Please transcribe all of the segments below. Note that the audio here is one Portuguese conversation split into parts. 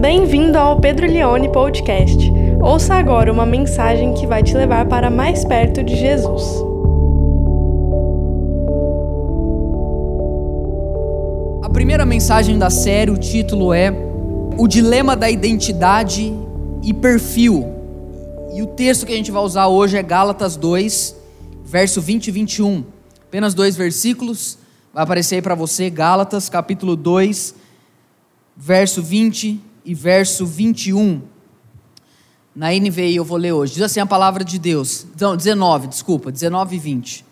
Bem-vindo ao Pedro Leone Podcast. Ouça agora uma mensagem que vai te levar para mais perto de Jesus. A primeira mensagem da série, o título é O Dilema da Identidade e Perfil. E o texto que a gente vai usar hoje é Gálatas 2, verso 20 e 21. Apenas dois versículos. Vai aparecer aí para você, Gálatas, capítulo 2, verso 20 e verso 21. Na NVI eu vou ler hoje. Diz assim a palavra de Deus. Não, 19, desculpa, 19 e 20.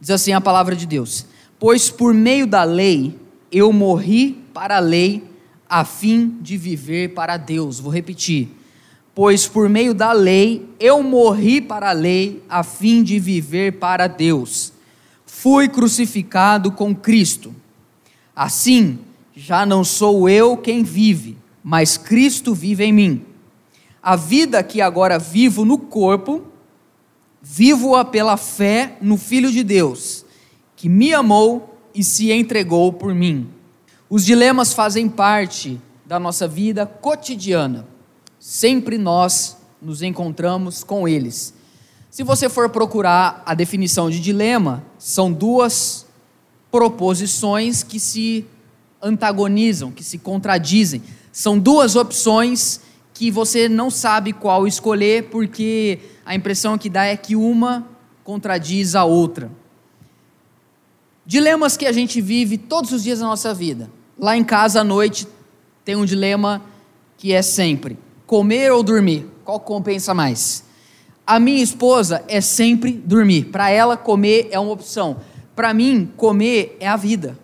Diz assim a palavra de Deus: Pois por meio da lei eu morri para a lei, a fim de viver para Deus. Vou repetir. Pois por meio da lei eu morri para a lei, a fim de viver para Deus. Fui crucificado com Cristo. Assim, já não sou eu quem vive, mas Cristo vive em mim. A vida que agora vivo no corpo, vivo-a pela fé no Filho de Deus, que me amou e se entregou por mim. Os dilemas fazem parte da nossa vida cotidiana. Sempre nós nos encontramos com eles. Se você for procurar a definição de dilema, são duas proposições que se antagonizam, que se contradizem. São duas opções que você não sabe qual escolher, porque a impressão que dá é que uma contradiz a outra. Dilemas que a gente vive todos os dias da nossa vida. Lá em casa à noite tem um dilema que é sempre: comer ou dormir? Qual compensa mais? A minha esposa é sempre dormir. Para ela, comer é uma opção. Para mim, comer é a vida.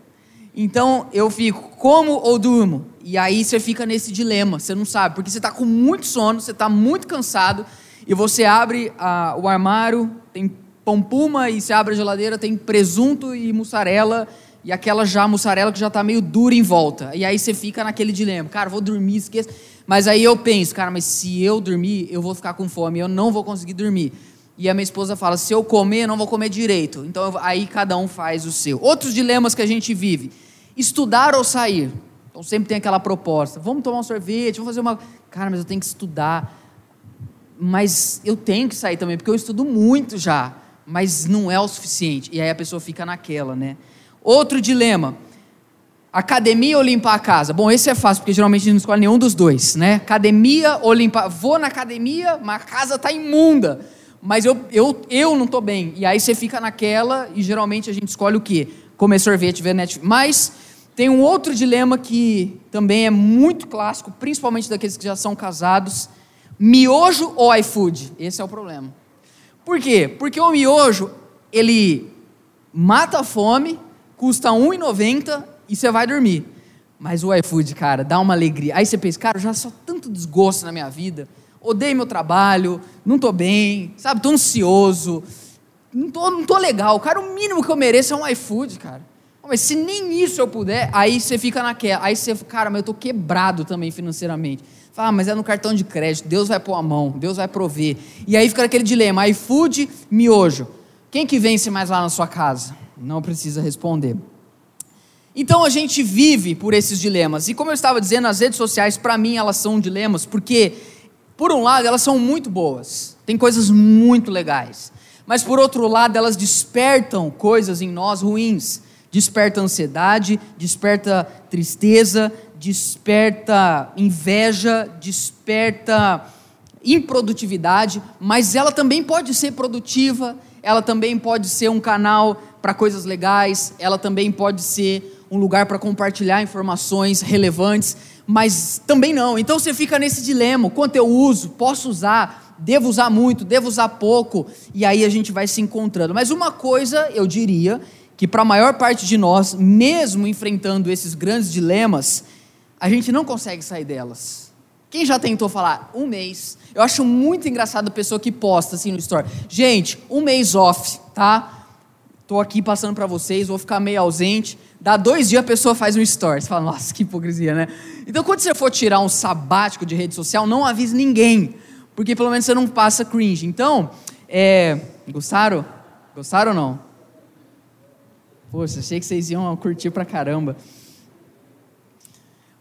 Então eu fico, como ou durmo? E aí você fica nesse dilema, você não sabe, porque você está com muito sono, você está muito cansado, e você abre o armário, tem pão puma, e você abre a geladeira, tem presunto e mussarela, e aquela já mussarela que já está meio dura em volta. E aí você fica naquele dilema, cara, vou dormir, esqueça. Mas aí eu penso, cara, mas se eu dormir, eu vou ficar com fome, eu não vou conseguir dormir. E a minha esposa fala: se eu comer, não vou comer direito. Então eu, aí cada um faz o seu. Outros dilemas que a gente vive estudar ou sair. Então sempre tem aquela proposta: vamos tomar um sorvete, vamos fazer uma. Cara, mas eu tenho que estudar. Mas eu tenho que sair também, porque eu estudo muito já, mas não é o suficiente. E aí a pessoa fica naquela, né? Outro dilema: academia ou limpar a casa? Bom, esse é fácil, porque geralmente a gente não escolhe nenhum dos dois, né? Academia ou limpar. Vou na academia, mas a casa está imunda. Mas eu, eu, eu não estou bem. E aí você fica naquela, e geralmente a gente escolhe o quê? Comer sorvete, ver Netflix. Mas tem um outro dilema que também é muito clássico, principalmente daqueles que já são casados: miojo ou iFood? Esse é o problema. Por quê? Porque o miojo, ele mata a fome, custa R$ 1,90 e você vai dormir. Mas o iFood, cara, dá uma alegria. Aí você pensa, cara, já só tanto desgosto na minha vida. Odeio meu trabalho, não estou bem, sabe, estou ansioso, não tô, não tô legal. Cara, o mínimo que eu mereço é um iFood, cara. Mas se nem isso eu puder, aí você fica naquela. Aí você, cara, mas eu tô quebrado também financeiramente. Fala, ah, mas é no cartão de crédito, Deus vai pôr a mão, Deus vai prover. E aí fica aquele dilema: iFood, miojo. Quem que vence mais lá na sua casa? Não precisa responder. Então a gente vive por esses dilemas. E como eu estava dizendo, as redes sociais, para mim, elas são dilemas, porque, por um lado, elas são muito boas, tem coisas muito legais. Mas, por outro lado, elas despertam coisas em nós ruins desperta ansiedade, desperta tristeza, desperta inveja, desperta improdutividade, mas ela também pode ser produtiva, ela também pode ser um canal para coisas legais, ela também pode ser um lugar para compartilhar informações relevantes, mas também não. Então você fica nesse dilema: quanto eu uso, posso usar, devo usar muito, devo usar pouco, e aí a gente vai se encontrando. Mas uma coisa eu diria que para a maior parte de nós, mesmo enfrentando esses grandes dilemas, a gente não consegue sair delas. Quem já tentou falar um mês? Eu acho muito engraçado a pessoa que posta assim no story. Gente, um mês off, tá? Tô aqui passando para vocês, vou ficar meio ausente. Dá dois dias a pessoa faz um story. Você fala, nossa, que hipocrisia, né? Então, quando você for tirar um sabático de rede social, não avise ninguém, porque pelo menos você não passa cringe. Então, é... gostaram? Gostaram ou não? Poxa, achei que vocês iam curtir pra caramba.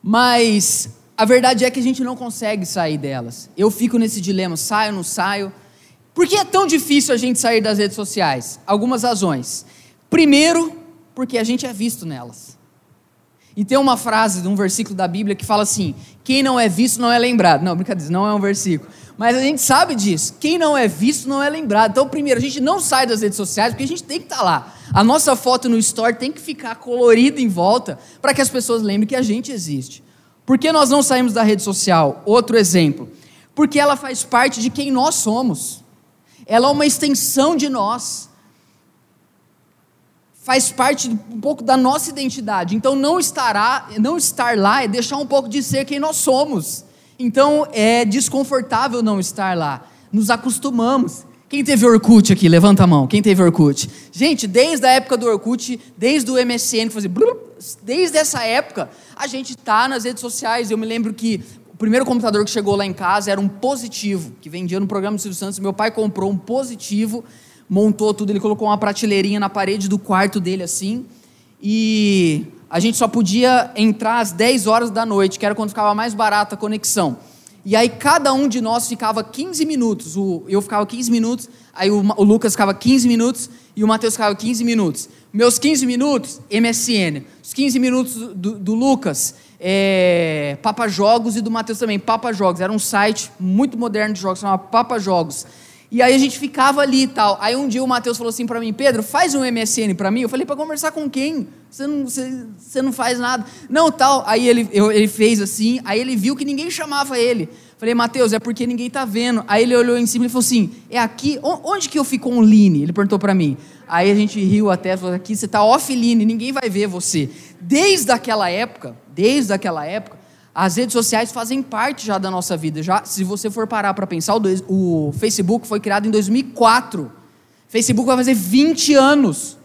Mas a verdade é que a gente não consegue sair delas. Eu fico nesse dilema: saio, não saio. Por que é tão difícil a gente sair das redes sociais? Algumas razões. Primeiro, porque a gente é visto nelas. E tem uma frase de um versículo da Bíblia que fala assim: quem não é visto não é lembrado. Não, brincadeira, não é um versículo. Mas a gente sabe disso. Quem não é visto não é lembrado. Então, primeiro, a gente não sai das redes sociais porque a gente tem que estar lá. A nossa foto no store tem que ficar colorida em volta para que as pessoas lembrem que a gente existe. Por que nós não saímos da rede social? Outro exemplo. Porque ela faz parte de quem nós somos. Ela é uma extensão de nós. Faz parte um pouco da nossa identidade. Então não estará, não estar lá é deixar um pouco de ser quem nós somos. Então é desconfortável não estar lá. Nos acostumamos. Quem teve Orkut aqui? Levanta a mão. Quem teve Orkut? Gente, desde a época do Orkut, desde o MSN, fazia desde essa época, a gente está nas redes sociais. Eu me lembro que primeiro computador que chegou lá em casa era um positivo, que vendia no programa do Silvio Santos. Meu pai comprou um positivo, montou tudo, ele colocou uma prateleirinha na parede do quarto dele assim. E a gente só podia entrar às 10 horas da noite, que era quando ficava mais barata a conexão. E aí cada um de nós ficava 15 minutos. O, eu ficava 15 minutos, aí o, o Lucas ficava 15 minutos e o Matheus ficava 15 minutos. Meus 15 minutos, MSN. Os 15 minutos do, do Lucas, é, Papa Jogos e do Matheus também, Papa Jogos. Era um site muito moderno de jogos, chamava Papa Jogos. E aí a gente ficava ali e tal. Aí um dia o Matheus falou assim para mim, Pedro, faz um MSN para mim. Eu falei, para conversar com quem? Você não, você, você não faz nada. Não, tal. Aí ele, eu, ele fez assim, aí ele viu que ninguém chamava ele. Falei, Matheus, é porque ninguém tá vendo. Aí ele olhou em cima e falou assim, é aqui? Onde que eu fico online? Ele perguntou para mim. Aí a gente riu até, falou, aqui você tá offline, ninguém vai ver você. Desde aquela época, desde aquela época, as redes sociais fazem parte já da nossa vida. Já, se você for parar para pensar, o, Facebook foi criado em 2004. Facebook vai fazer 20 anos.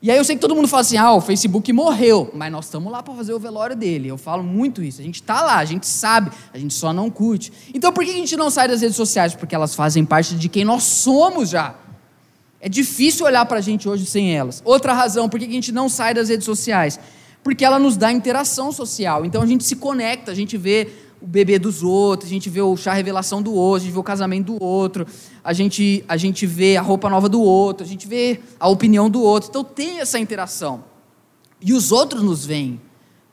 E aí eu sei que todo mundo fala assim: ah, o Facebook morreu, mas nós estamos lá para fazer o velório dele. Eu falo muito isso. A gente está lá, a gente sabe, a gente só não curte. Então por que a gente não sai das redes sociais? Porque elas fazem parte de quem nós somos já. É difícil olhar para a gente hoje sem elas. Outra razão por que a gente não sai das redes sociais porque ela nos dá interação social. Então a gente se conecta, a gente vê o bebê dos outros, a gente vê o chá revelação do outro, a gente vê o casamento do outro, a gente, a gente vê a roupa nova do outro, a gente vê a opinião do outro. Então tem essa interação. E os outros nos veem,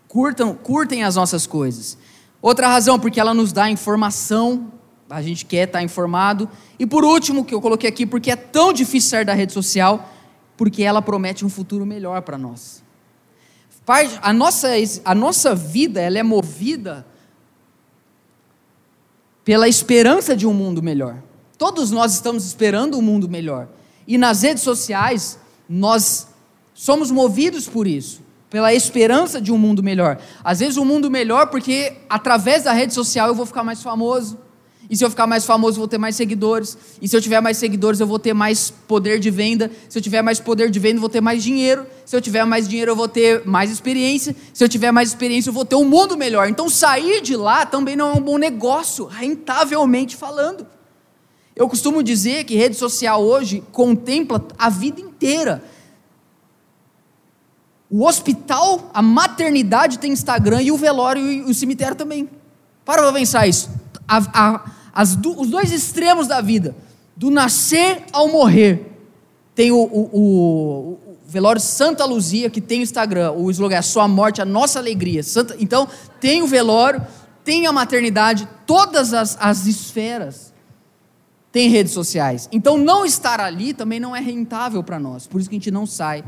curtam, curtem as nossas coisas. Outra razão, porque ela nos dá informação, a gente quer estar informado. E por último, que eu coloquei aqui, porque é tão difícil sair da rede social, porque ela promete um futuro melhor para nós. A nossa, a nossa vida ela é movida pela esperança de um mundo melhor. Todos nós estamos esperando um mundo melhor. E nas redes sociais, nós somos movidos por isso, pela esperança de um mundo melhor. Às vezes, um mundo melhor porque através da rede social eu vou ficar mais famoso, e se eu ficar mais famoso, vou ter mais seguidores. E se eu tiver mais seguidores, eu vou ter mais poder de venda. Se eu tiver mais poder de venda, eu vou ter mais dinheiro. Se eu tiver mais dinheiro, eu vou ter mais experiência. Se eu tiver mais experiência, eu vou ter um mundo melhor. Então, sair de lá também não é um bom negócio, rentavelmente falando. Eu costumo dizer que rede social hoje contempla a vida inteira. O hospital, a maternidade tem Instagram e o velório e o cemitério também. Para para pensar isso. A, a, do, os dois extremos da vida, do nascer ao morrer. Tem o, o, o, o velório Santa Luzia, que tem o Instagram, o slogan é a sua morte, a nossa alegria. Santa, então, tem o velório, tem a maternidade, todas as, as esferas têm redes sociais. Então, não estar ali também não é rentável para nós, por isso que a gente não sai.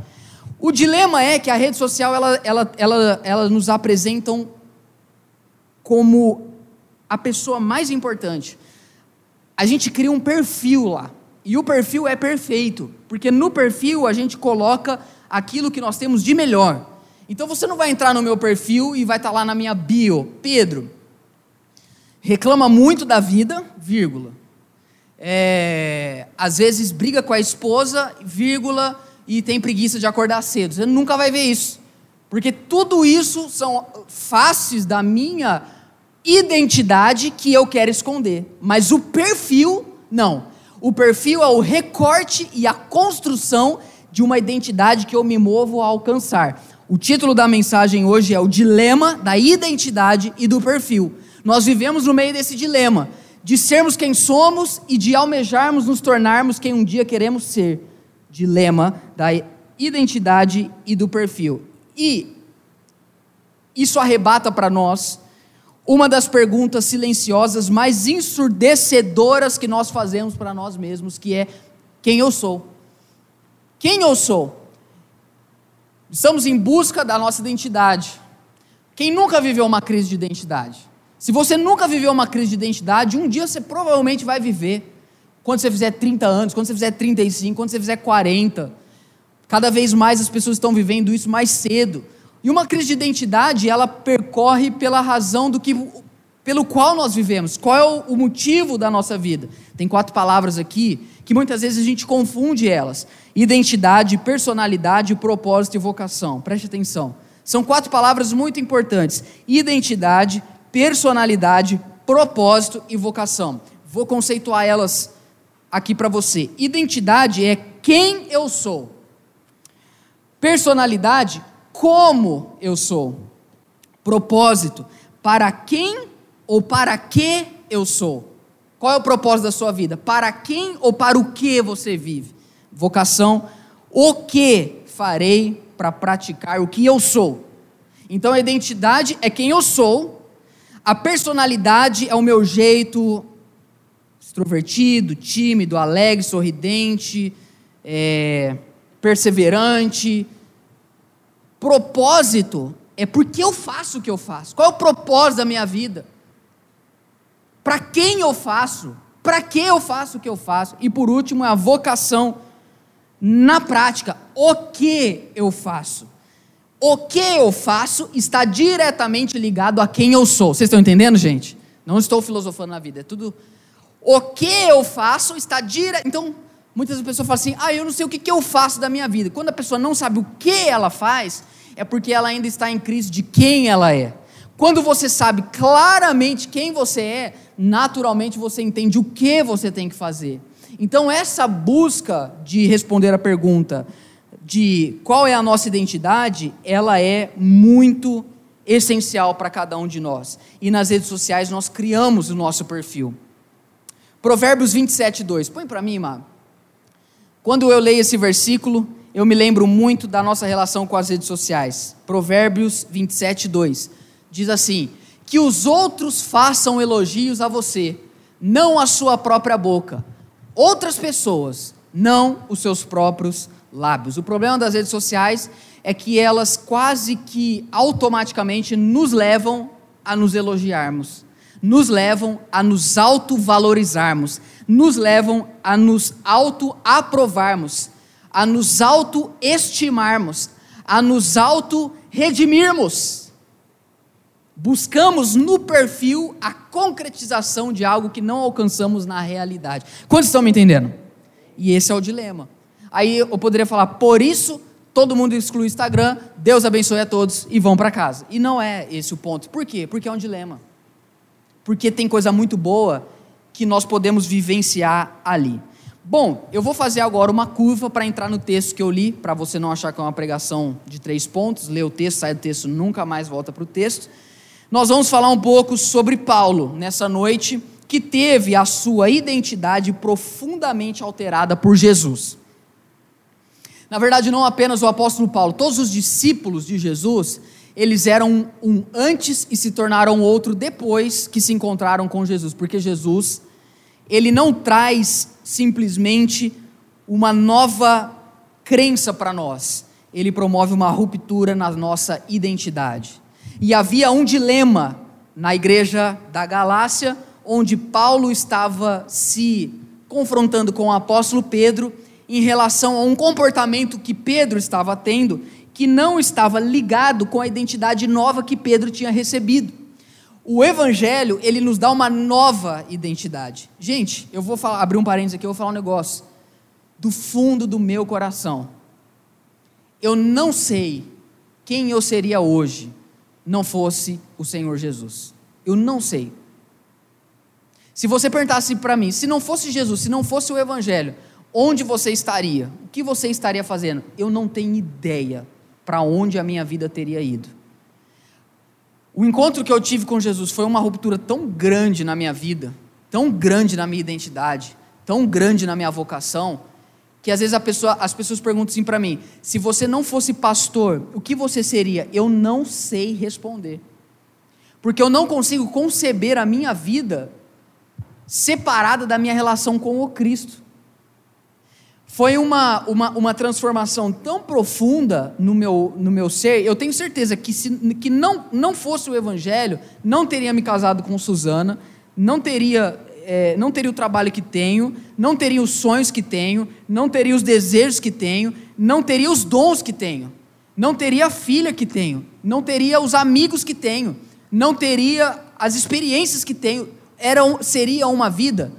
O dilema é que a rede social, ela, ela, ela, ela nos apresentam como a pessoa mais importante. A gente cria um perfil lá. E o perfil é perfeito, porque no perfil a gente coloca aquilo que nós temos de melhor. Então você não vai entrar no meu perfil e vai estar lá na minha bio, Pedro. Reclama muito da vida, vírgula. É, às vezes briga com a esposa, vírgula, e tem preguiça de acordar cedo. Você nunca vai ver isso. Porque tudo isso são faces da minha identidade que eu quero esconder, mas o perfil, não. O perfil é o recorte e a construção de uma identidade que eu me movo a alcançar. O título da mensagem hoje é o dilema da identidade e do perfil. Nós vivemos no meio desse dilema de sermos quem somos e de almejarmos nos tornarmos quem um dia queremos ser. Dilema da identidade e do perfil. E isso arrebata para nós uma das perguntas silenciosas mais ensurdecedoras que nós fazemos para nós mesmos, que é: quem eu sou? Quem eu sou? Estamos em busca da nossa identidade. Quem nunca viveu uma crise de identidade? Se você nunca viveu uma crise de identidade, um dia você provavelmente vai viver. Quando você fizer 30 anos, quando você fizer 35, quando você fizer 40. Cada vez mais as pessoas estão vivendo isso mais cedo. E uma crise de identidade, ela percorre pela razão do que pelo qual nós vivemos. Qual é o, motivo da nossa vida? Tem quatro palavras aqui que muitas vezes a gente confunde elas: identidade, personalidade, propósito e vocação. Preste atenção. São quatro palavras muito importantes: identidade, personalidade, propósito e vocação. Vou conceituar elas aqui para você. Identidade é quem eu sou. Personalidade, como eu sou. Propósito, para quem ou para que eu sou. Qual é o propósito da sua vida? Para quem ou para o que você vive? Vocação, o que farei para praticar o que eu sou. Então a identidade é quem eu sou, a personalidade é o meu jeito extrovertido, tímido, alegre, sorridente, é, perseverante, Propósito é porque eu faço o que eu faço. Qual é o propósito da minha vida? Para quem eu faço? Para que eu faço o que eu faço? E por último, é a vocação na prática. O que eu faço? O que eu faço está diretamente ligado a quem eu sou. Vocês estão entendendo, gente? Não estou filosofando na vida, é tudo. O que eu faço está direto. Então, Muitas pessoas falam assim: ah, eu não sei o que, que eu faço da minha vida. Quando a pessoa não sabe o que ela faz, é porque ela ainda está em crise de quem ela é. Quando você sabe claramente quem você é, naturalmente você entende o que você tem que fazer. Então, essa busca de responder a pergunta de qual é a nossa identidade, ela é muito essencial para cada um de nós. E nas redes sociais nós criamos o nosso perfil. Provérbios 27, 2. Põe para mim, Má. Quando eu leio esse versículo, eu me lembro muito da nossa relação com as redes sociais. Provérbios 27, 2. Diz assim: Que os outros façam elogios a você, não a sua própria boca. Outras pessoas, não os seus próprios lábios. O problema das redes sociais é que elas quase que automaticamente nos levam a nos elogiarmos, nos levam a nos autovalorizarmos, nos levam a nos auto-aprovarmos, a nos auto-estimarmos, a nos auto-redimirmos. Buscamos no perfil a concretização de algo que não alcançamos na realidade. Quantos estão me entendendo? E esse é o dilema. Aí eu poderia falar, por isso todo mundo exclui o Instagram, Deus abençoe a todos e vão para casa. E não é esse o ponto. Por quê? Porque é um dilema. Porque tem coisa muito boa que nós podemos vivenciar ali. Bom, eu vou fazer agora uma curva para entrar no texto que eu li, para você não achar que é uma pregação de três pontos, lê o texto, sai do texto, nunca mais volta para o texto. Nós vamos falar um pouco sobre Paulo nessa noite, que teve a sua identidade profundamente alterada por Jesus. Na verdade, não apenas o apóstolo Paulo, todos os discípulos de Jesus, eles eram um antes e se tornaram outro depois que se encontraram com Jesus, porque Jesus ele não traz simplesmente uma nova crença para nós, ele promove uma ruptura na nossa identidade. E havia um dilema na igreja da Galácia, onde Paulo estava se confrontando com o apóstolo Pedro em relação a um comportamento que Pedro estava tendo, que não estava ligado com a identidade nova que Pedro tinha recebido. O evangelho, ele nos dá uma nova identidade. Gente, eu vou falar, abrir um parênteses aqui, eu vou falar um negócio. Do fundo do meu coração. Eu não sei quem eu seria hoje não fosse o Senhor Jesus. Eu não sei. Se você perguntasse para mim, se não fosse Jesus, se não fosse o evangelho, onde você estaria? O que você estaria fazendo? Eu não tenho ideia. para onde a minha vida teria ido. O encontro que eu tive com Jesus foi uma ruptura tão grande na minha vida, tão grande na minha identidade, tão grande na minha vocação, que às vezes pessoa, as pessoas perguntam assim para mim: se você não fosse pastor, o que você seria? Eu não sei responder. Porque eu não consigo conceber a minha vida separada da minha relação com o Cristo. Foi uma, uma, uma transformação tão profunda no meu, no meu ser, eu tenho certeza que se que não, não fosse o Evangelho, não teria me casado com Suzana, não teria, é, não teria o trabalho que tenho, não teria os sonhos que tenho, não teria os desejos que tenho, não teria os dons que tenho, não teria a filha que tenho, não teria os amigos que tenho, não teria as experiências que tenho, era, seria uma vida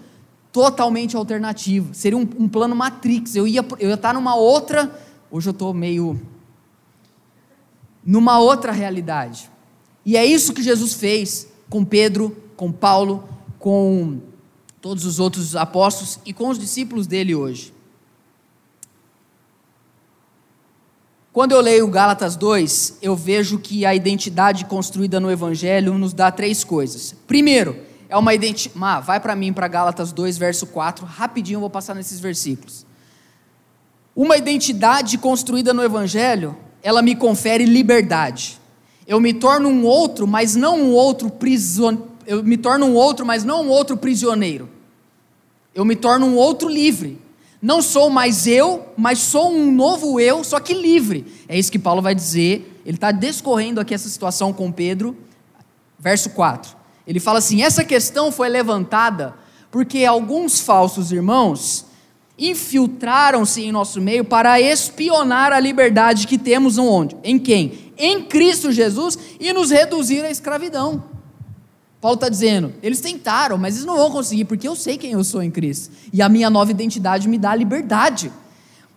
totalmente alternativa, seria um, um plano Matrix, eu ia, eu ia estar numa outra, hoje eu estou meio, numa outra realidade, e é isso que Jesus fez com Pedro, com Paulo, com todos os outros apóstolos e com os discípulos dele hoje. Quando eu leio Gálatas 2, eu vejo que a identidade construída no Evangelho nos dá três coisas. Primeiro, é uma identidade. Má, vai para mim para Gálatas 2, verso 4, rapidinho eu vou passar nesses versículos. Uma identidade construída no Evangelho, ela me confere liberdade. Eu me torno um outro, mas não um outro prisioneiro. Eu me torno um outro, mas não um outro prisioneiro. Eu me torno um outro livre. Não sou mais eu, mas sou um novo eu, só que livre. É isso que Paulo vai dizer. Ele está descorrendo aqui essa situação com Pedro. Verso 4. Ele fala assim: essa questão foi levantada porque alguns falsos irmãos infiltraram-se em nosso meio para espionar a liberdade que temos onde? Em quem? Em Cristo Jesus e nos reduzir à escravidão. Paulo está dizendo, eles tentaram, mas eles não vão conseguir, porque eu sei quem eu sou em Cristo. E a minha nova identidade me dá liberdade.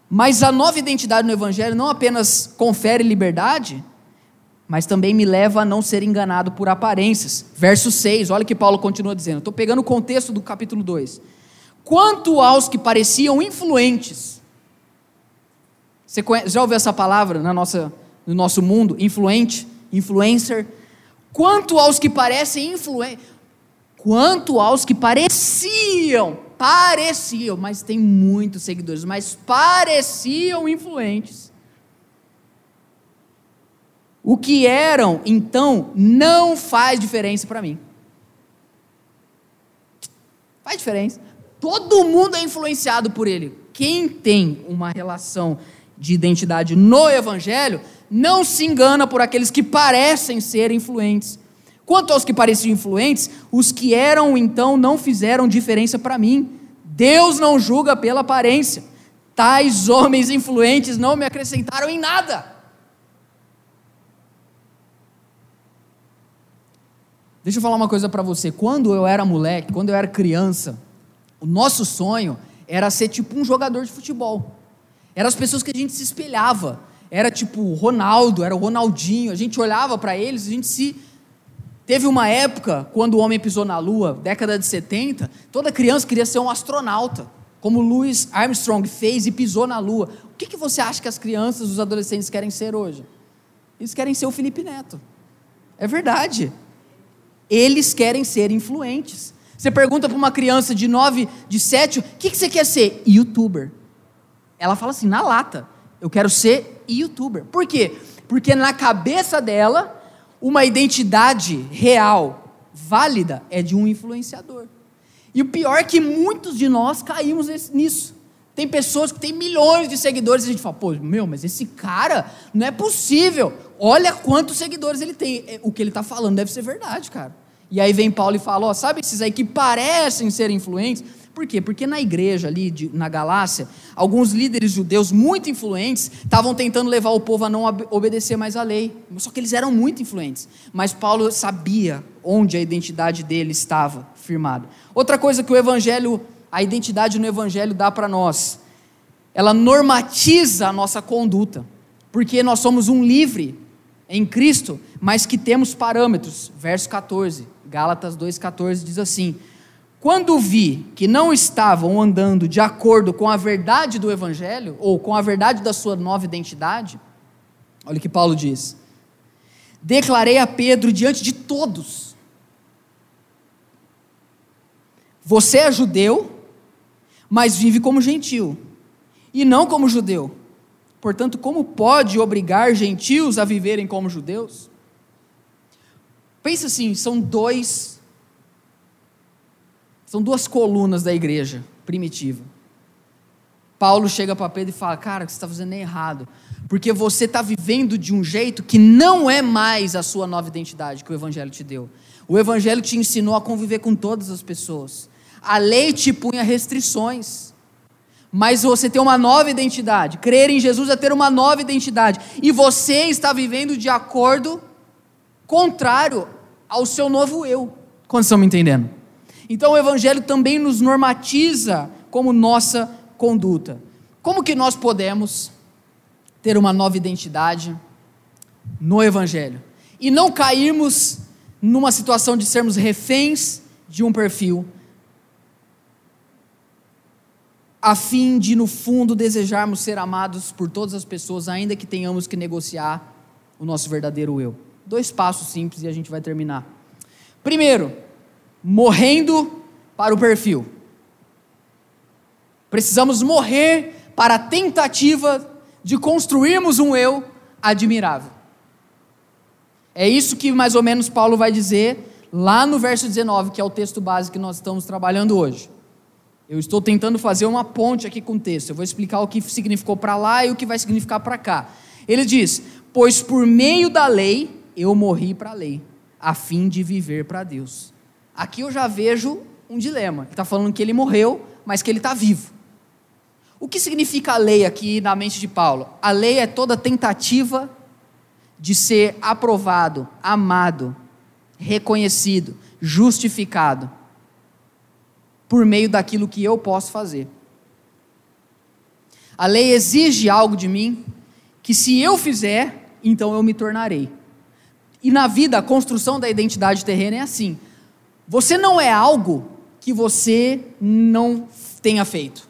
Mas a nova identidade no Evangelho não apenas confere liberdade, mas também me leva a não ser enganado por aparências. Verso 6, olha que Paulo continua dizendo. Estou pegando o contexto do capítulo 2. Quanto aos que pareciam influentes. Você conhece, já ouviu essa palavra na nossa, no nosso mundo? Influente, influencer Quanto aos que parecem influentes, quanto aos que pareciam, pareciam, mas tem muitos seguidores, mas pareciam influentes. O que eram, então, não faz diferença para mim. Faz diferença. Todo mundo é influenciado por ele. Quem tem uma relação de identidade no Evangelho não se engana por aqueles que parecem ser influentes. Quanto aos que pareciam influentes, os que eram então não fizeram diferença para mim. Deus não julga pela aparência. Tais homens influentes não me acrescentaram em nada. Deixa eu falar uma coisa para você. Quando eu era moleque, quando eu era criança, o nosso sonho era ser tipo um jogador de futebol. Eram as pessoas que a gente se espelhava era tipo Ronaldo, era o Ronaldinho. A gente olhava para eles, a gente se. Teve uma época, quando o homem pisou na lua, década de 70, toda criança queria ser um astronauta, como Louis Armstrong fez e pisou na lua. O que, que você acha que as crianças, os adolescentes querem ser hoje? Eles querem ser o Felipe Neto. É verdade. Eles querem ser influentes. Você pergunta para uma criança de 9, de 7, o que, que você quer ser? Youtuber. Ela fala assim, na lata. Eu quero ser youtuber. Por quê? Porque na cabeça dela, uma identidade real, válida, é de um influenciador. E o pior é que muitos de nós caímos nisso. Tem pessoas que têm milhões de seguidores e a gente fala, pô, meu, mas esse cara não é possível. Olha quantos seguidores ele tem. É, o que ele está falando deve ser verdade, cara. E aí vem Paulo e fala: ó, sabe esses aí que parecem ser influentes? Por quê? Porque na igreja ali de, na Galácia, alguns líderes judeus muito influentes estavam tentando levar o povo a não obedecer mais à lei. Só que eles eram muito influentes. Mas Paulo sabia onde a identidade dele estava firmada. Outra coisa que o evangelho, a identidade no evangelho dá para nós, ela normatiza a nossa conduta. Porque nós somos um livre em Cristo, mas que temos parâmetros. Verso 14, Gálatas 2,14 diz assim: quando vi que não estavam andando de acordo com a verdade do Evangelho, ou com a verdade da sua nova identidade, Olha o que Paulo diz. Declarei a Pedro diante de todos: Você é judeu, mas vive como gentil, e não como judeu. Portanto, como pode obrigar gentios a viverem como judeus? Pensa assim, são dois são duas colunas da igreja primitiva. Paulo chega para Pedro e fala: Cara, você está fazendo errado, porque você está vivendo de um jeito que não é mais a sua nova identidade que o Evangelho te deu. O Evangelho te ensinou a conviver com todas as pessoas. A lei te punha restrições. Mas você tem uma nova identidade. Crer em Jesus é ter uma nova identidade. E você está vivendo de acordo contrário ao seu novo eu. Quando estão me entendendo? Então o Evangelho também nos normatiza como nossa conduta. Como que nós podemos ter uma nova identidade no Evangelho? E não cairmos numa situação de sermos reféns de um perfil, a fim de, no fundo, desejarmos ser amados por todas as pessoas, ainda que tenhamos que negociar o nosso verdadeiro eu. Dois passos simples e a gente vai terminar. Primeiro, morrendo para o perfil. Precisamos morrer para a tentativa de construirmos um eu admirável. É isso que mais ou menos Paulo vai dizer lá no verso 19, que é o texto base que nós estamos trabalhando hoje. Eu estou tentando fazer uma ponte aqui com o texto. Eu vou explicar o que significou para lá e o que vai significar para cá. Ele diz: Pois por meio da lei eu morri para a lei, a fim de viver para Deus. Aqui eu já vejo um dilema. Ele está falando que ele morreu, mas que ele está vivo. O que significa a lei aqui na mente de Paulo? A lei é toda tentativa de ser aprovado, amado, reconhecido, justificado por meio daquilo que eu posso fazer. A lei exige algo de mim que se eu fizer, então eu me tornarei. E na vida, a construção da identidade terrena é assim: você não é algo que você não tenha feito.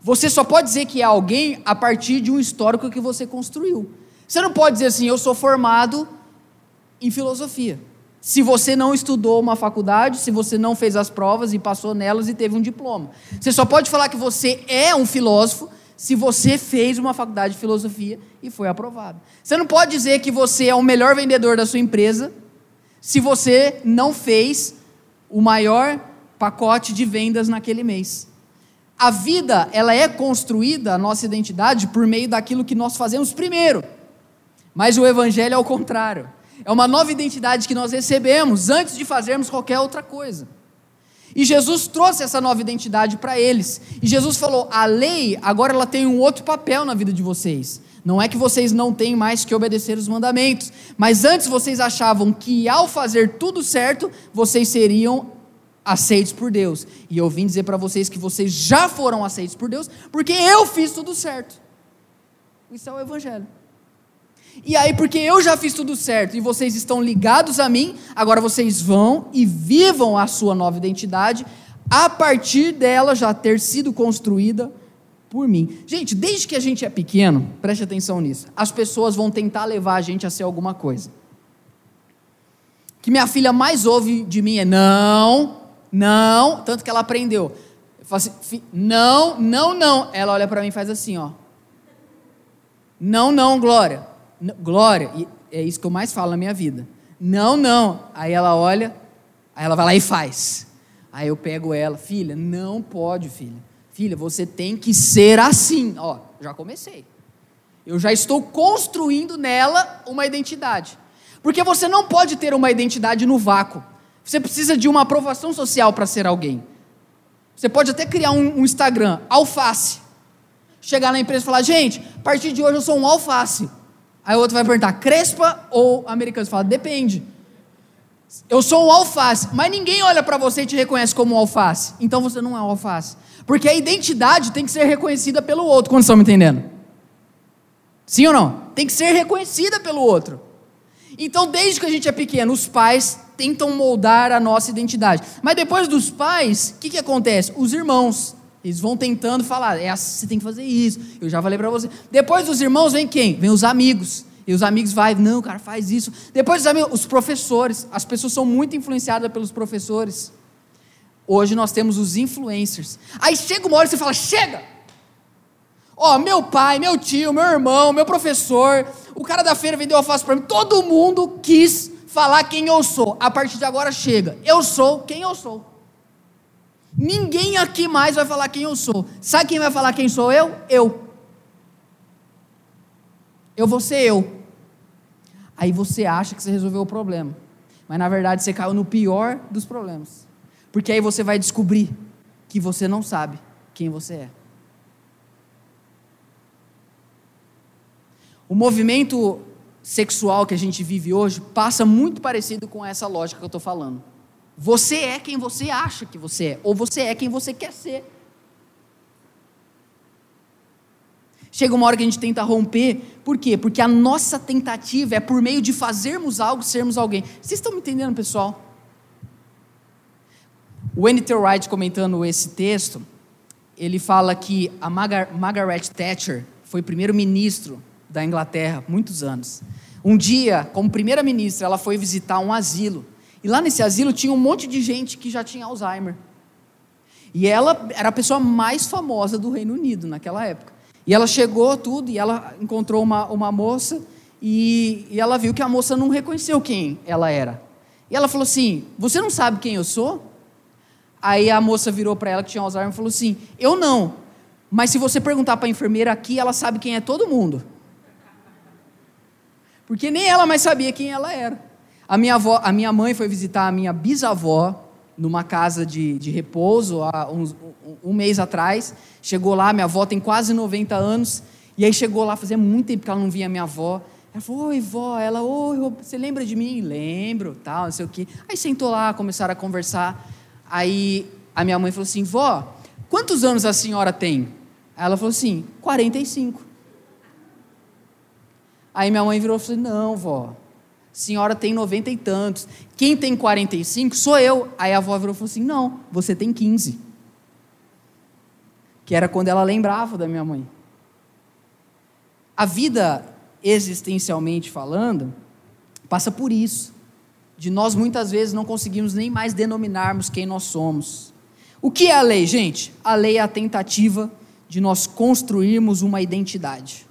Você só pode dizer que é alguém a partir de um histórico que você construiu. Você não pode dizer assim, eu sou formado em filosofia. Se você não estudou uma faculdade, se você não fez as provas e passou nelas e teve um diploma. Você só pode falar que você é um filósofo se você fez uma faculdade de filosofia e foi aprovado. Você não pode dizer que você é o melhor vendedor da sua empresa se você não fez o maior pacote de vendas naquele mês. A vida, ela é construída, a nossa identidade, por meio daquilo que nós fazemos primeiro. Mas o evangelho é o contrário. É uma nova identidade que nós recebemos antes de fazermos qualquer outra coisa. E Jesus trouxe essa nova identidade para eles. E Jesus falou: a lei agora ela tem um outro papel na vida de vocês. Não é que vocês não têm mais que obedecer os mandamentos, mas antes vocês achavam que ao fazer tudo certo, vocês seriam aceitos por Deus. E eu vim dizer para vocês que vocês já foram aceitos por Deus, porque eu fiz tudo certo. Isso é o Evangelho. E aí, porque eu já fiz tudo certo e vocês estão ligados a mim, agora vocês vão e vivam a sua nova identidade, a partir dela já ter sido construída por mim. Gente, desde que a gente é pequeno, preste atenção nisso, as pessoas vão tentar levar a gente a ser alguma coisa. O que minha filha mais ouve de mim é não, não, tanto que ela aprendeu. Eu falo assim, não, não, não. Ela olha para mim e faz assim, ó. Não, não, Glória. Glória, é isso que eu mais falo na minha vida. Não, não. Aí ela olha, aí ela vai lá e faz. Aí eu pego ela, filha, não pode, filha. Filha, você tem que ser assim. Ó, já comecei. Eu já estou construindo nela uma identidade. Porque você não pode ter uma identidade no vácuo. Você precisa de uma aprovação social para ser alguém. Você pode até criar um, um Instagram, alface. Chegar na empresa e falar, gente, a partir de hoje eu sou um alface. Aí o outro vai perguntar, crespa ou americano? Você fala, depende. Eu sou um alface, mas ninguém olha para você e te reconhece como um alface. Então você não é um alface. Porque a identidade tem que ser reconhecida pelo outro, quando estão me entendendo? Sim ou não? Tem que ser reconhecida pelo outro. Então, desde que a gente é pequeno, os pais tentam moldar a nossa identidade. Mas depois dos pais, o que, que acontece? Os irmãos. Eles vão tentando falar, é assim, você tem que fazer isso. Eu já falei para você. Depois dos irmãos vem quem? Vem os amigos. E os amigos vai, não, cara, faz isso. Depois os, amigos, os professores, as pessoas são muito influenciadas pelos professores. Hoje nós temos os influencers. Aí chega uma hora e você fala: chega! Ó, meu pai, meu tio, meu irmão, meu professor, o cara da feira vendeu alface para mim. Todo mundo quis falar quem eu sou. A partir de agora chega. Eu sou quem eu sou. Ninguém aqui mais vai falar quem eu sou. Sabe quem vai falar quem sou eu? Eu. Eu vou ser eu. Aí você acha que você resolveu o problema. Mas na verdade você caiu no pior dos problemas. Porque aí você vai descobrir que você não sabe quem você é. O movimento sexual que a gente vive hoje passa muito parecido com essa lógica que eu estou falando. Você é quem você acha que você é, ou você é quem você quer ser. Chega uma hora que a gente tenta romper, por quê? Porque a nossa tentativa é por meio de fazermos algo, sermos alguém. Vocês estão me entendendo, pessoal? O N.T. Wright, comentando esse texto, ele fala que a Margaret Thatcher foi primeiro-ministro da Inglaterra, muitos anos. Um dia, como primeira-ministra, ela foi visitar um asilo. E lá nesse asilo tinha um monte de gente que já tinha Alzheimer. E ela era a pessoa mais famosa do Reino Unido naquela época. E ela chegou tudo e ela encontrou uma, uma moça e, e ela viu que a moça não reconheceu quem ela era. E ela falou assim: Você não sabe quem eu sou? Aí a moça virou para ela que tinha Alzheimer e falou assim: Eu não. Mas se você perguntar para a enfermeira aqui, ela sabe quem é todo mundo. Porque nem ela mais sabia quem ela era. A minha, avó, a minha mãe foi visitar a minha bisavó numa casa de, de repouso há uns, um, mês atrás. Chegou lá, minha avó tem quase 90 anos. E aí chegou lá, fazia muito tempo que ela não via minha avó. Ela falou, oi, vó. Ela, oi, você lembra de mim? Lembro, tal, não sei o quê. Aí sentou lá, começaram a conversar. Aí a minha mãe falou assim, vó, quantos anos a senhora tem? Ela falou assim, 45. Aí minha mãe virou e falou: Não, vó, senhora tem noventa e tantos. Quem tem 45 sou eu. Aí a avó virou e falou assim: Não, você tem 15. Que era quando ela lembrava da minha mãe. A vida, existencialmente falando, passa por isso. De nós muitas vezes não conseguimos nem mais denominarmos quem nós somos. O que é a lei, gente? A lei é a tentativa de nós construirmos uma identidade.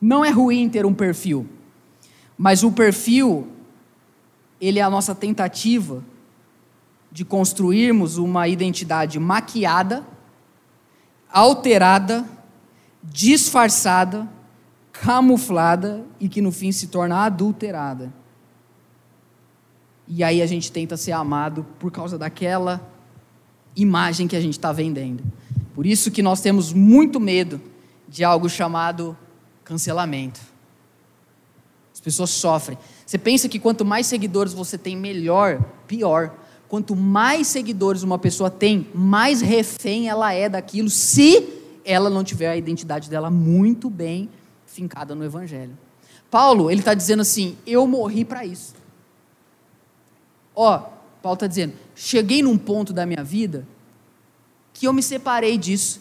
Não é ruim ter um perfil, mas o perfil, ele é a nossa tentativa de construirmos uma identidade maquiada, alterada, disfarçada, camuflada e que no fim se torna adulterada. E aí a gente tenta ser amado por causa daquela imagem que a gente está vendendo. Por isso que nós temos muito medo de algo chamado cancelamento. As pessoas sofrem. Você pensa que quanto mais seguidores você tem, melhor, pior. Quanto mais seguidores uma pessoa tem, mais refém ela é daquilo, se ela não tiver a identidade dela muito bem fincada no Evangelho. Paulo, ele está dizendo assim: eu morri para isso. Ó, Paulo está dizendo: cheguei num ponto da minha vida que eu me separei disso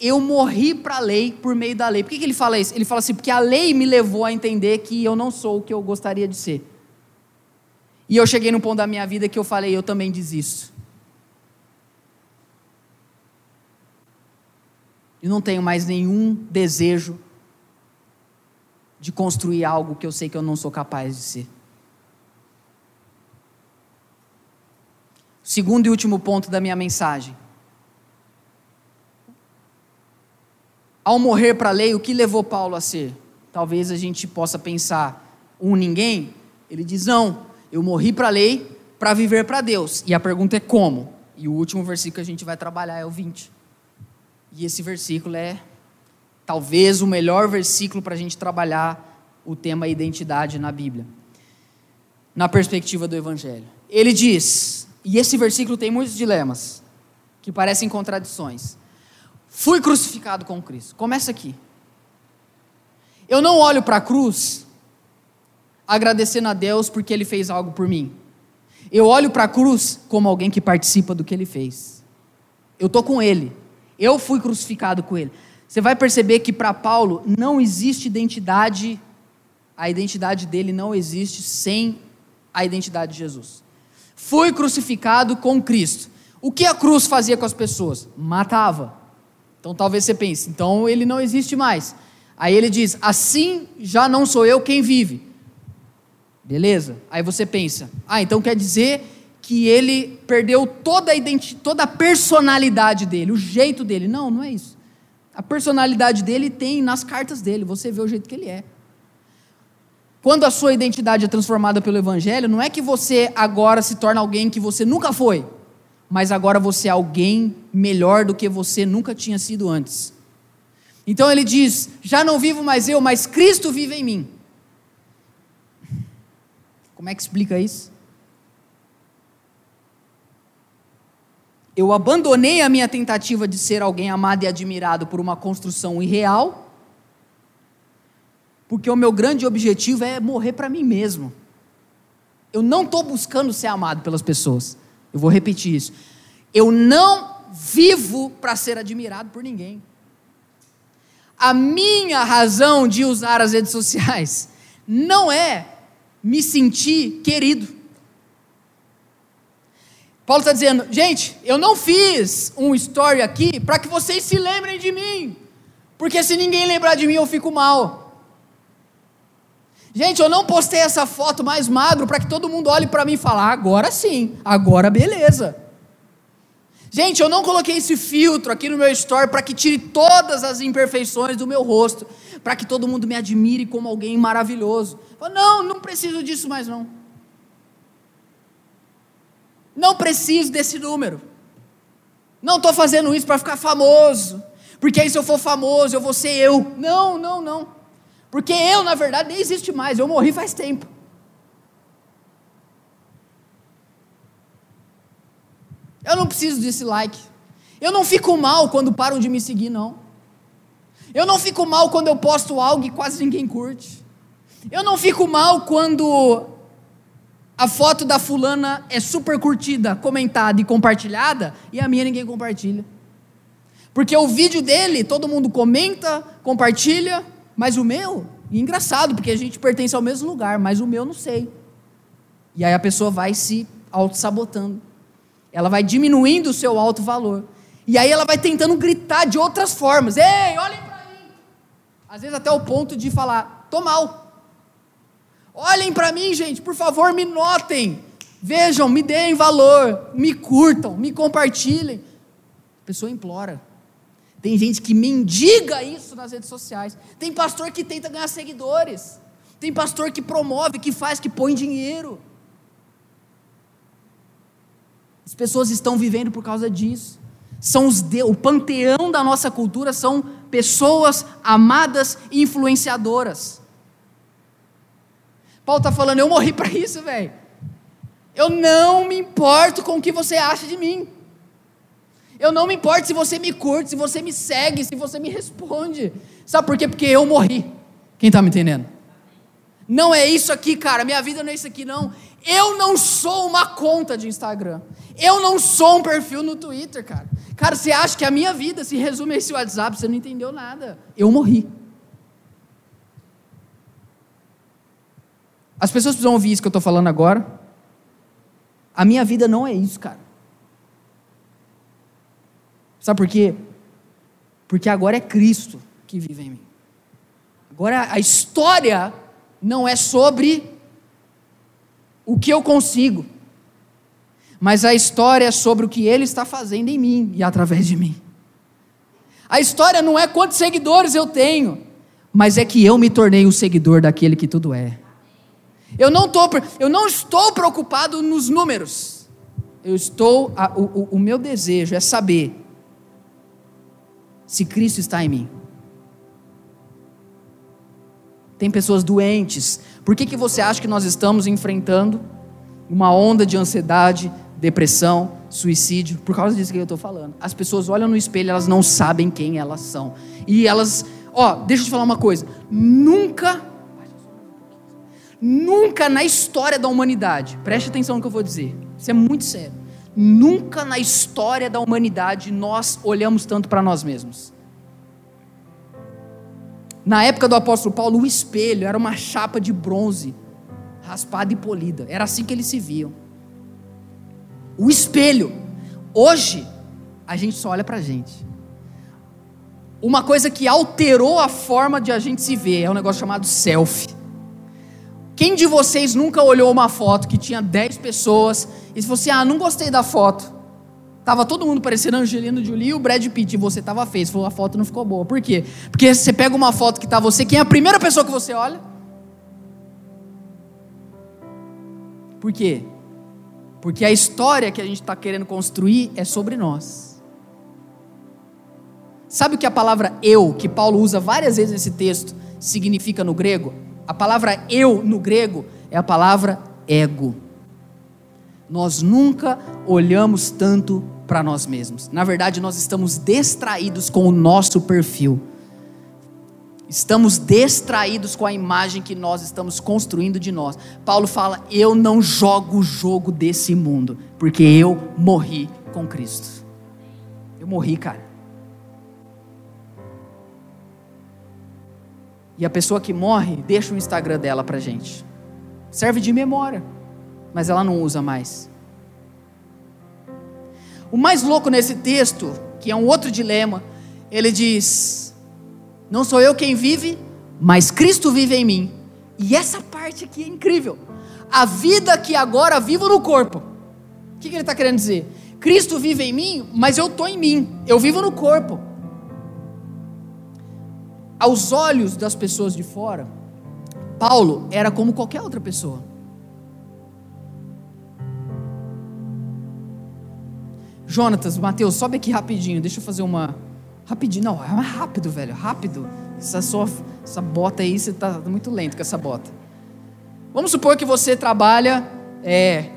eu morri para a lei por meio da lei. Por que, que ele fala isso? Ele fala assim, porque a lei me levou a entender que eu não sou o que eu gostaria de ser. E eu cheguei num ponto da minha vida que eu falei, eu também desisto. Eu não tenho mais nenhum desejo de construir algo que eu sei que eu não sou capaz de ser. Segundo e último ponto da minha mensagem. Ao morrer para a lei, o que levou Paulo a ser? Talvez a gente possa pensar, um ninguém? Ele diz: não, eu morri para a lei para viver para Deus. E a pergunta é como? E o último versículo que a gente vai trabalhar é o 20. E esse versículo é talvez o melhor versículo para a gente trabalhar o tema identidade na Bíblia, na perspectiva do Evangelho. Ele diz, e esse versículo tem muitos dilemas, que parecem contradições. Fui crucificado com Cristo. Começa aqui. Eu não olho para a cruz agradecendo a Deus porque Ele fez algo por mim. Eu olho para a cruz como alguém que participa do que Ele fez. Eu estou com Ele. Eu fui crucificado com Ele. você vai perceber que para Paulo não existe identidade, a identidade dele não existe sem a identidade de Jesus. Fui crucificado com Cristo. O que a cruz fazia com as pessoas? Matava. Então talvez você pense, então ele não existe mais. Aí ele diz: assim já não sou eu quem vive. Beleza? Aí você pensa: ah, então quer dizer que ele perdeu toda a, toda a personalidade dele, o jeito dele. Não, não é isso. A personalidade dele tem nas cartas dele, você vê o jeito que ele é. Quando a sua identidade é transformada pelo Evangelho, não é que você agora se torna alguém que você nunca foi, mas agora você é alguém melhor do que você nunca tinha sido antes. Então ele diz: Já não vivo mais eu, mas Cristo vive em mim. Como é que explica isso? Eu abandonei a minha tentativa de ser alguém amado e admirado por uma construção irreal, porque o meu grande objetivo é morrer para mim mesmo. Eu não estou buscando ser amado pelas pessoas. Eu vou repetir isso. Eu não vivo para ser admirado por ninguém. A minha razão de usar as redes sociais não é me sentir querido. Paulo está dizendo, gente, eu não fiz um story aqui para que vocês se lembrem de mim, porque se ninguém lembrar de mim eu fico mal. Gente, eu não postei essa foto mais magro para que todo mundo olhe para mim e fale, ah, agora sim, agora beleza. Gente, eu não coloquei esse filtro aqui no meu story para que tire todas as imperfeições do meu rosto, para que todo mundo me admire como alguém maravilhoso. Não, não preciso disso mais não. Não preciso desse número. Não estou fazendo isso para ficar famoso, porque aí se eu for famoso eu vou ser eu. Não, não, não. Porque eu, na verdade, nem existe mais, eu morri faz tempo. Eu não preciso desse like. Eu não fico mal quando param de me seguir, não. Eu não fico mal quando eu posto algo e quase ninguém curte. Eu não fico mal quando a foto da fulana é super curtida, comentada e compartilhada e a minha ninguém compartilha. Porque o vídeo dele todo mundo comenta, compartilha, mas o meu, engraçado, porque a gente pertence ao mesmo lugar, mas o meu não sei. E aí a pessoa vai se auto-sabotando. Ela vai diminuindo o seu alto valor. E aí ela vai tentando gritar de outras formas. Ei, olhem para mim. Às vezes até o ponto de falar, tô mal. Olhem para mim, gente, por favor, me notem. Vejam, me deem valor, me curtam, me compartilhem. A pessoa implora. Tem gente que mendiga isso nas redes sociais. Tem pastor que tenta ganhar seguidores. Tem pastor que promove, que faz, que põe dinheiro. As pessoas estão vivendo por causa disso. São os de, o panteão da nossa cultura são pessoas amadas e influenciadoras. Paulo está falando, eu morri para isso, velho. Eu não me importo com o que você acha de mim. Eu não me importo se você me curte, se você me segue, se você me responde. Sabe por quê? Porque eu morri. Quem está me entendendo? Não é isso aqui, cara. Minha vida não é isso aqui, não. Eu não sou uma conta de Instagram. Eu não sou um perfil no Twitter, cara. Cara, você acha que a minha vida se resume a esse WhatsApp? Você não entendeu nada. Eu morri. As pessoas precisam ouvir isso que eu estou falando agora. A minha vida não é isso, cara. Sabe por quê? Porque agora é Cristo que vive em mim. Agora a história não é sobre o que eu consigo, mas a história é sobre o que Ele está fazendo em mim e através de mim. A história não é quantos seguidores eu tenho, mas é que eu me tornei o seguidor daquele que tudo é. Eu não, tô, eu não estou preocupado nos números. Eu estou, a, o, o meu desejo é saber se Cristo está em mim. Tem pessoas doentes. Por que, que você acha que nós estamos enfrentando uma onda de ansiedade, depressão, suicídio? Por causa disso que eu estou falando. As pessoas olham no espelho, elas não sabem quem elas são. E elas, ó, deixa eu te falar uma coisa. Nunca, nunca na história da humanidade, preste atenção no que eu vou dizer. Isso é muito sério. Nunca na história da humanidade nós olhamos tanto para nós mesmos. Na época do apóstolo Paulo, o espelho era uma chapa de bronze, raspada e polida. Era assim que eles se viam. O espelho. Hoje, a gente só olha para a gente. Uma coisa que alterou a forma de a gente se ver é um negócio chamado selfie. Quem de vocês nunca olhou uma foto que tinha 10 pessoas e se você, ah, não gostei da foto. Tava todo mundo parecendo Angelina Jolie e o Brad Pitt, e você tava feio, falou, a foto não ficou boa. Por quê? Porque você pega uma foto que tá você, quem é a primeira pessoa que você olha? Por quê? Porque a história que a gente está querendo construir é sobre nós. Sabe o que a palavra eu, que Paulo usa várias vezes nesse texto, significa no grego? A palavra eu no grego é a palavra ego. Nós nunca olhamos tanto para nós mesmos. Na verdade, nós estamos distraídos com o nosso perfil. Estamos distraídos com a imagem que nós estamos construindo de nós. Paulo fala: Eu não jogo o jogo desse mundo, porque eu morri com Cristo. Eu morri, cara. E a pessoa que morre deixa o Instagram dela pra gente. Serve de memória, mas ela não usa mais. O mais louco nesse texto, que é um outro dilema, ele diz: Não sou eu quem vive, mas Cristo vive em mim. E essa parte aqui é incrível. A vida que agora vivo no corpo. O que, que ele está querendo dizer? Cristo vive em mim, mas eu estou em mim. Eu vivo no corpo aos olhos das pessoas de fora, Paulo era como qualquer outra pessoa. Jonatas, Mateus, sobe aqui rapidinho, deixa eu fazer uma. Rapidinho, não, é rápido, velho, rápido. Essa, sua, essa bota aí, você está muito lento com essa bota. Vamos supor que você trabalha. É,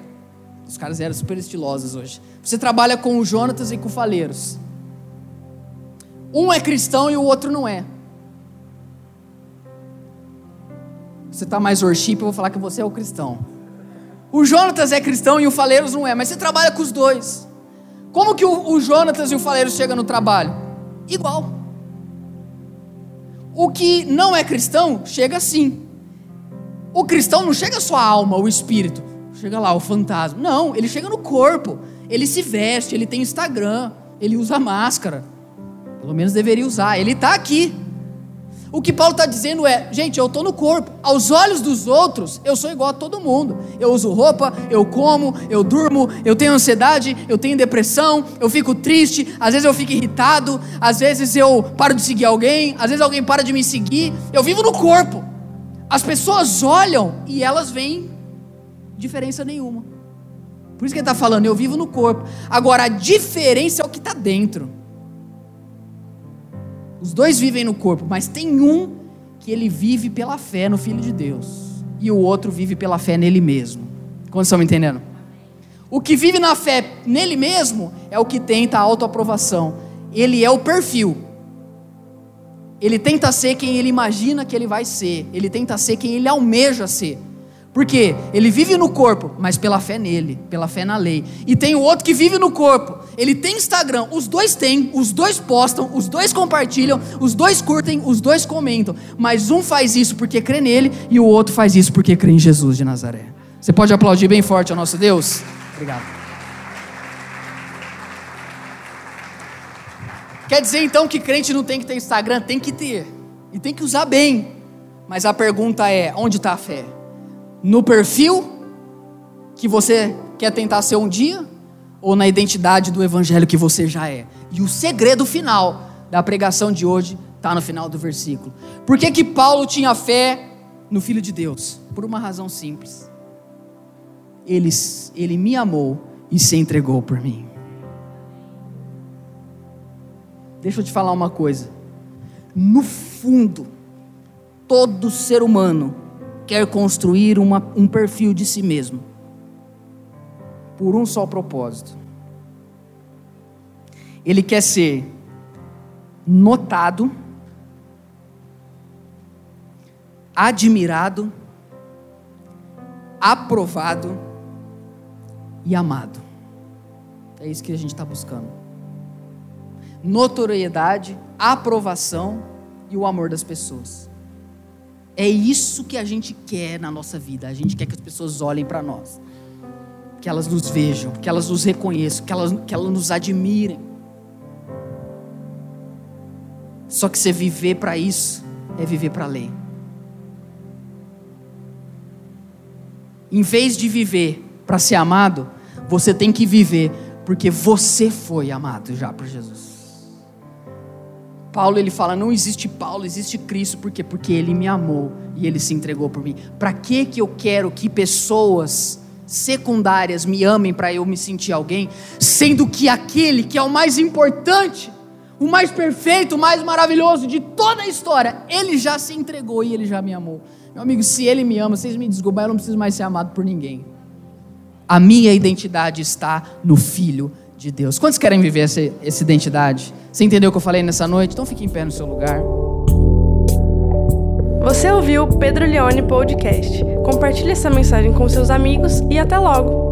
os caras eram super estilosos hoje. Você trabalha com o Jonatas e com o Faleiros. Um é cristão e o outro não é. Você está mais worship, eu vou falar que você é o cristão. O Jonatas é cristão e o Faleiros não é, mas você trabalha com os dois. Como que o, o Jonatas e o Faleiros chegam no trabalho? Igual. O que não é cristão chega assim. O cristão não chega só a alma, o espírito. Chega lá, o fantasma. Não, ele chega no corpo. Ele se veste, ele tem Instagram, ele usa máscara. Pelo menos deveria usar. Ele está aqui. O que Paulo está dizendo é, gente, eu estou no corpo. Aos olhos dos outros, eu sou igual a todo mundo. Eu uso roupa, eu como, eu durmo, eu tenho ansiedade, eu tenho depressão, eu fico triste, às vezes eu fico irritado, às vezes eu paro de seguir alguém, às vezes alguém para de me seguir. Eu vivo no corpo. As pessoas olham e elas veem diferença nenhuma. Por isso que ele está falando, eu vivo no corpo. Agora, a diferença é o que está dentro. Os dois vivem no corpo, mas tem um que ele vive pela fé no Filho de Deus, e o outro vive pela fé nele mesmo. Quando estão me entendendo? O que vive na fé nele mesmo é o que tenta a autoaprovação. Ele é o perfil. Ele tenta ser quem ele imagina que ele vai ser. Ele tenta ser quem ele almeja ser. Porque ele vive no corpo, mas pela fé nele, pela fé na lei. E tem o outro que vive no corpo. Ele tem Instagram, os dois têm, os dois postam, os dois compartilham, os dois curtem, os dois comentam. Mas um faz isso porque crê nele e o outro faz isso porque crê em Jesus de Nazaré. Você pode aplaudir bem forte ao nosso Deus? Obrigado. Quer dizer então que crente não tem que ter Instagram? Tem que ter. E tem que usar bem. Mas a pergunta é: onde está a fé? No perfil que você quer tentar ser um dia ou na identidade do evangelho que você já é. E o segredo final da pregação de hoje está no final do versículo. Por que, que Paulo tinha fé no Filho de Deus? Por uma razão simples. Ele, ele me amou e se entregou por mim. Deixa eu te falar uma coisa. No fundo, todo ser humano quer construir uma, um perfil de si mesmo, por um só propósito. Ele quer ser notado, admirado, aprovado e amado. É isso que a gente está buscando. Notoriedade, aprovação e o amor das pessoas. É isso que a gente quer na nossa vida. A gente quer que as pessoas olhem para nós, que elas nos vejam, que elas nos reconheçam, que elas, que elas nos admirem. Só que você viver para isso é viver para a lei. Em vez de viver para ser amado, você tem que viver porque você foi amado já por Jesus. Paulo ele fala: não existe Paulo, existe Cristo, por quê? Porque ele me amou e ele se entregou por mim. Para que que eu quero que pessoas secundárias me amem para eu me sentir alguém, sendo que aquele que é o mais importante, o mais perfeito, o mais maravilhoso de toda a história, ele já se entregou e ele já me amou. Meu amigo, se ele me ama, vocês me desculpem, eu não preciso mais ser amado por ninguém. A minha identidade está no Filho de Deus. Quantos querem viver essa, essa identidade? Você entendeu o que eu falei nessa noite? Então fique em pé no seu lugar. Você ouviu o Pedro Leone Podcast. Compartilhe essa mensagem com seus amigos e até logo!